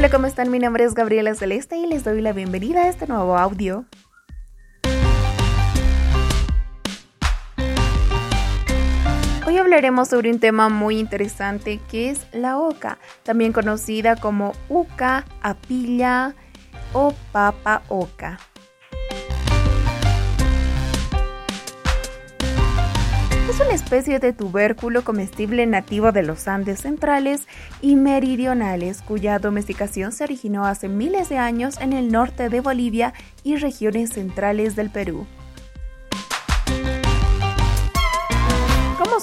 Hola, ¿cómo están? Mi nombre es Gabriela Celeste y les doy la bienvenida a este nuevo audio. Hoy hablaremos sobre un tema muy interesante que es la oca, también conocida como uca, apilla o papa oca. Es una especie de tubérculo comestible nativo de los Andes centrales y meridionales, cuya domesticación se originó hace miles de años en el norte de Bolivia y regiones centrales del Perú.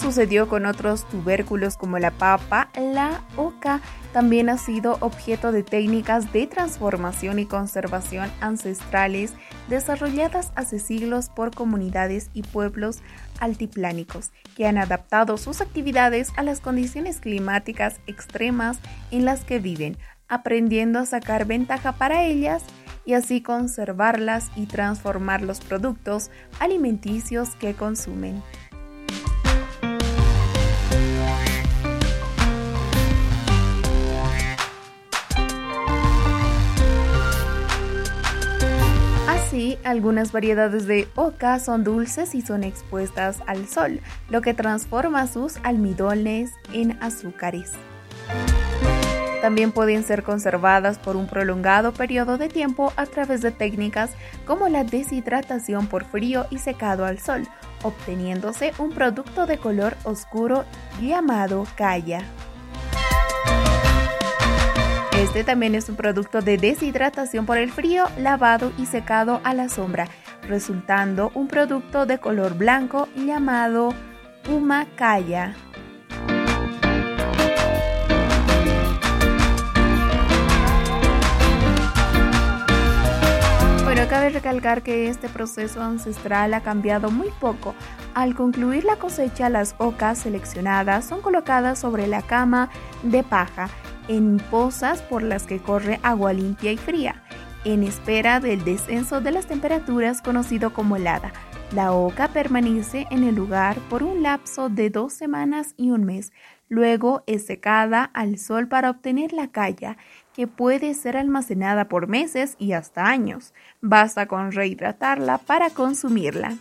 Sucedió con otros tubérculos como la papa, la oca también ha sido objeto de técnicas de transformación y conservación ancestrales desarrolladas hace siglos por comunidades y pueblos altiplánicos que han adaptado sus actividades a las condiciones climáticas extremas en las que viven, aprendiendo a sacar ventaja para ellas y así conservarlas y transformar los productos alimenticios que consumen. Algunas variedades de oca son dulces y son expuestas al sol, lo que transforma sus almidones en azúcares. También pueden ser conservadas por un prolongado periodo de tiempo a través de técnicas como la deshidratación por frío y secado al sol, obteniéndose un producto de color oscuro llamado calla. Este también es un producto de deshidratación por el frío, lavado y secado a la sombra, resultando un producto de color blanco llamado humacaya. Bueno, cabe recalcar que este proceso ancestral ha cambiado muy poco. Al concluir la cosecha, las ocas seleccionadas son colocadas sobre la cama de paja en pozas por las que corre agua limpia y fría, en espera del descenso de las temperaturas conocido como helada. La oca permanece en el lugar por un lapso de dos semanas y un mes. Luego es secada al sol para obtener la calla, que puede ser almacenada por meses y hasta años. Basta con rehidratarla para consumirla.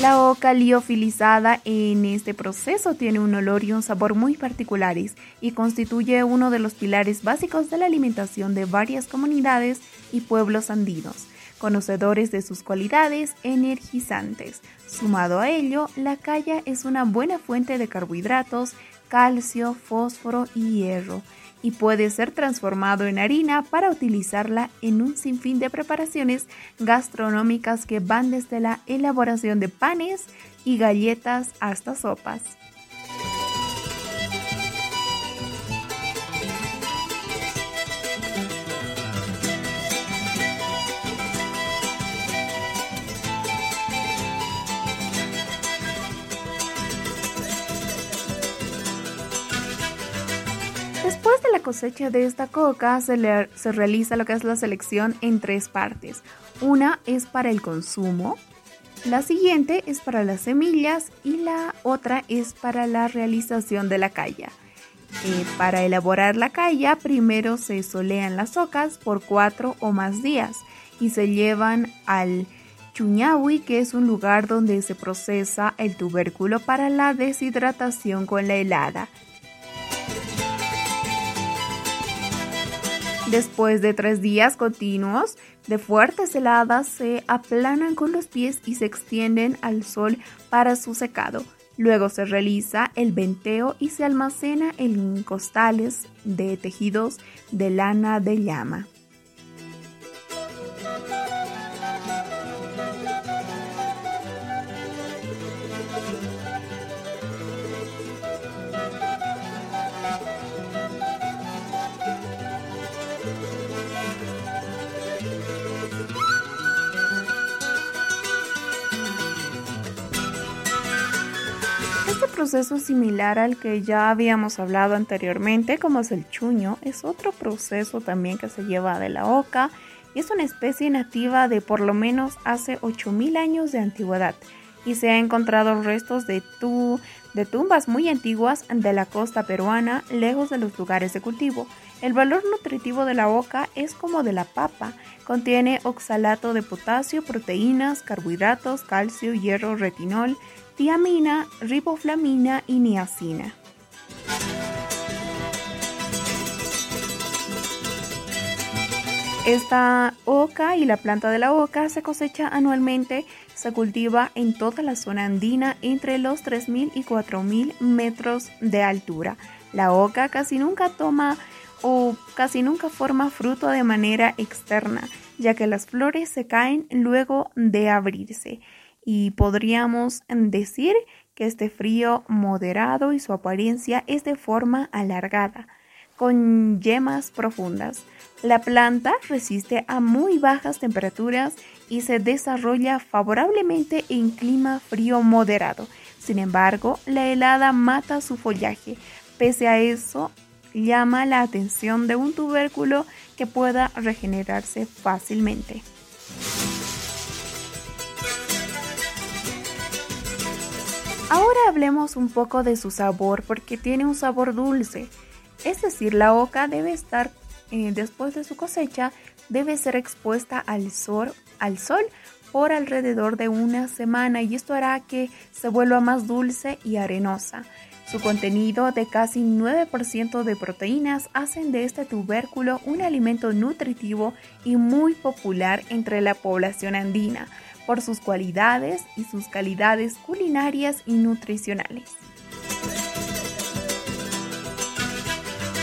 La oca liofilizada en este proceso tiene un olor y un sabor muy particulares y constituye uno de los pilares básicos de la alimentación de varias comunidades y pueblos andinos, conocedores de sus cualidades energizantes. Sumado a ello, la calla es una buena fuente de carbohidratos, calcio, fósforo y hierro y puede ser transformado en harina para utilizarla en un sinfín de preparaciones gastronómicas que van desde la elaboración de panes y galletas hasta sopas. Cosecha de esta coca se, realiza lo que es la selección en tres partes. Una es para el consumo, la siguiente es para las semillas y la otra es para la realización de la calla. Eh, para elaborar la calla, primero se solean las ocas por cuatro o más días y se llevan al Chuñahui, que es un lugar donde se procesa el tubérculo para la deshidratación con la helada. Después de tres días continuos de fuertes heladas, se aplanan con los pies y se extienden al sol para su secado. Luego se realiza el venteo y se almacena en costales de tejidos de lana de llama. Proceso similar al que ya habíamos hablado anteriormente, como es el chuño, es otro proceso también que se lleva de la oca y es una especie nativa de por lo menos hace 8.000 años de antigüedad y se han encontrado restos de, de tumbas muy antiguas de la costa peruana lejos de los lugares de cultivo. El valor nutritivo de la oca es como de la papa. Contiene oxalato de potasio, proteínas, carbohidratos, calcio, hierro, retinol, tiamina, riboflamina y niacina. Esta oca y la planta de la oca se cosecha anualmente, se cultiva en toda la zona andina entre los 3.000 y 4.000 metros de altura. La oca casi nunca toma o casi nunca forma fruto de manera externa, ya que las flores se caen luego de abrirse. Y podríamos decir que este frío moderado y su apariencia es de forma alargada, con yemas profundas. La planta resiste a muy bajas temperaturas y se desarrolla favorablemente en clima frío moderado. Sin embargo, la helada mata su follaje. Pese a eso, llama la atención de un tubérculo que pueda regenerarse fácilmente. Ahora hablemos un poco de su sabor porque tiene un sabor dulce. Es decir, la oca debe estar eh, después de su cosecha debe ser expuesta al sol, al sol por alrededor de una semana y esto hará que se vuelva más dulce y arenosa. Su contenido de casi 9% de proteínas hacen de este tubérculo un alimento nutritivo y muy popular entre la población andina por sus cualidades y sus calidades culinarias y nutricionales.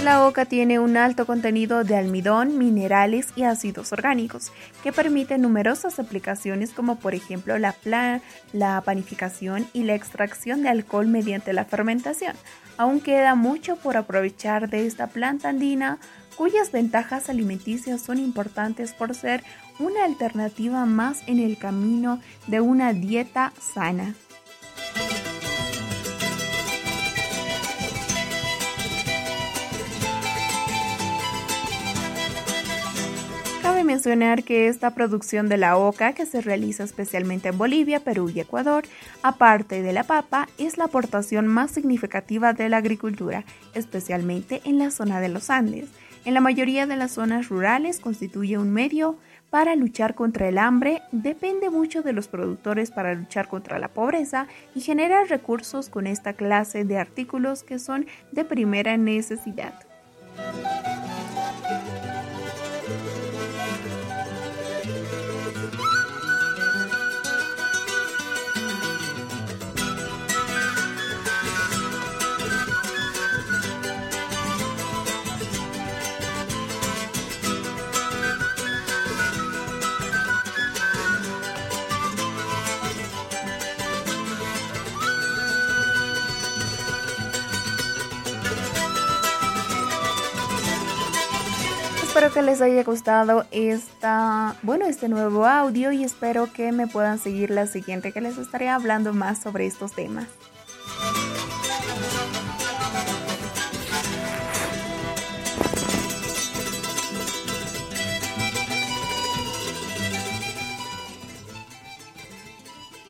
La oca tiene un alto contenido de almidón, minerales y ácidos orgánicos que permiten numerosas aplicaciones como por ejemplo la, la panificación y la extracción de alcohol mediante la fermentación. Aún queda mucho por aprovechar de esta planta andina cuyas ventajas alimenticias son importantes por ser una alternativa más en el camino de una dieta sana. mencionar que esta producción de la oca, que se realiza especialmente en Bolivia, Perú y Ecuador, aparte de la papa, es la aportación más significativa de la agricultura, especialmente en la zona de los Andes. En la mayoría de las zonas rurales constituye un medio para luchar contra el hambre, depende mucho de los productores para luchar contra la pobreza y generar recursos con esta clase de artículos que son de primera necesidad. Que les haya gustado esta, bueno, este nuevo audio y espero que me puedan seguir la siguiente que les estaré hablando más sobre estos temas.